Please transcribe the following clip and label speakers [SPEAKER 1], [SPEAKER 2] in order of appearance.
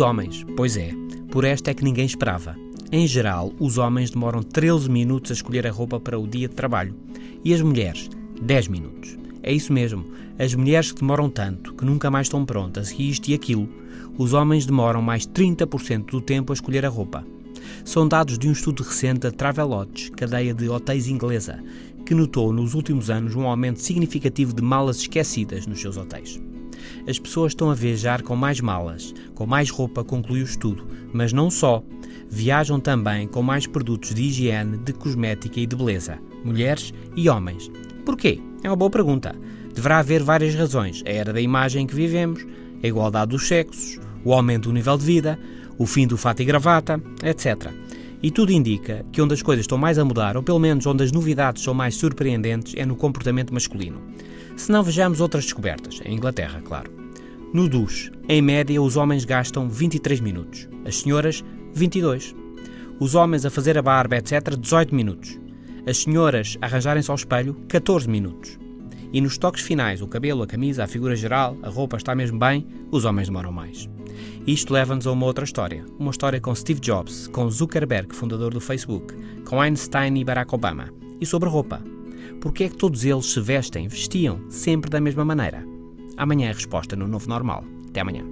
[SPEAKER 1] homens, pois é, por esta é que ninguém esperava. Em geral, os homens demoram 13 minutos a escolher a roupa para o dia de trabalho e as mulheres, 10 minutos. É isso mesmo, as mulheres que demoram tanto, que nunca mais estão prontas, e isto e aquilo. Os homens demoram mais 30% do tempo a escolher a roupa. São dados de um estudo recente da Travelodge, cadeia de hotéis inglesa, que notou nos últimos anos um aumento significativo de malas esquecidas nos seus hotéis. As pessoas estão a viajar com mais malas, com mais roupa, conclui o estudo, mas não só. Viajam também com mais produtos de higiene, de cosmética e de beleza, mulheres e homens. Porquê? É uma boa pergunta. Deverá haver várias razões: a era da imagem em que vivemos, a igualdade dos sexos, o aumento do nível de vida, o fim do fato e gravata, etc. E tudo indica que onde as coisas estão mais a mudar, ou pelo menos onde as novidades são mais surpreendentes, é no comportamento masculino. Se não vejamos outras descobertas, em Inglaterra, claro. No duche, em média, os homens gastam 23 minutos, as senhoras, 22. Os homens a fazer a barba, etc., 18 minutos. As senhoras a arranjarem-se ao espelho, 14 minutos. E nos toques finais, o cabelo, a camisa, a figura geral, a roupa está mesmo bem, os homens demoram mais. Isto leva-nos a uma outra história. Uma história com Steve Jobs, com Zuckerberg, fundador do Facebook, com Einstein e Barack Obama. E sobre roupa. Porque é que todos eles se vestem, vestiam, sempre da mesma maneira? Amanhã é a resposta no Novo Normal. Até amanhã.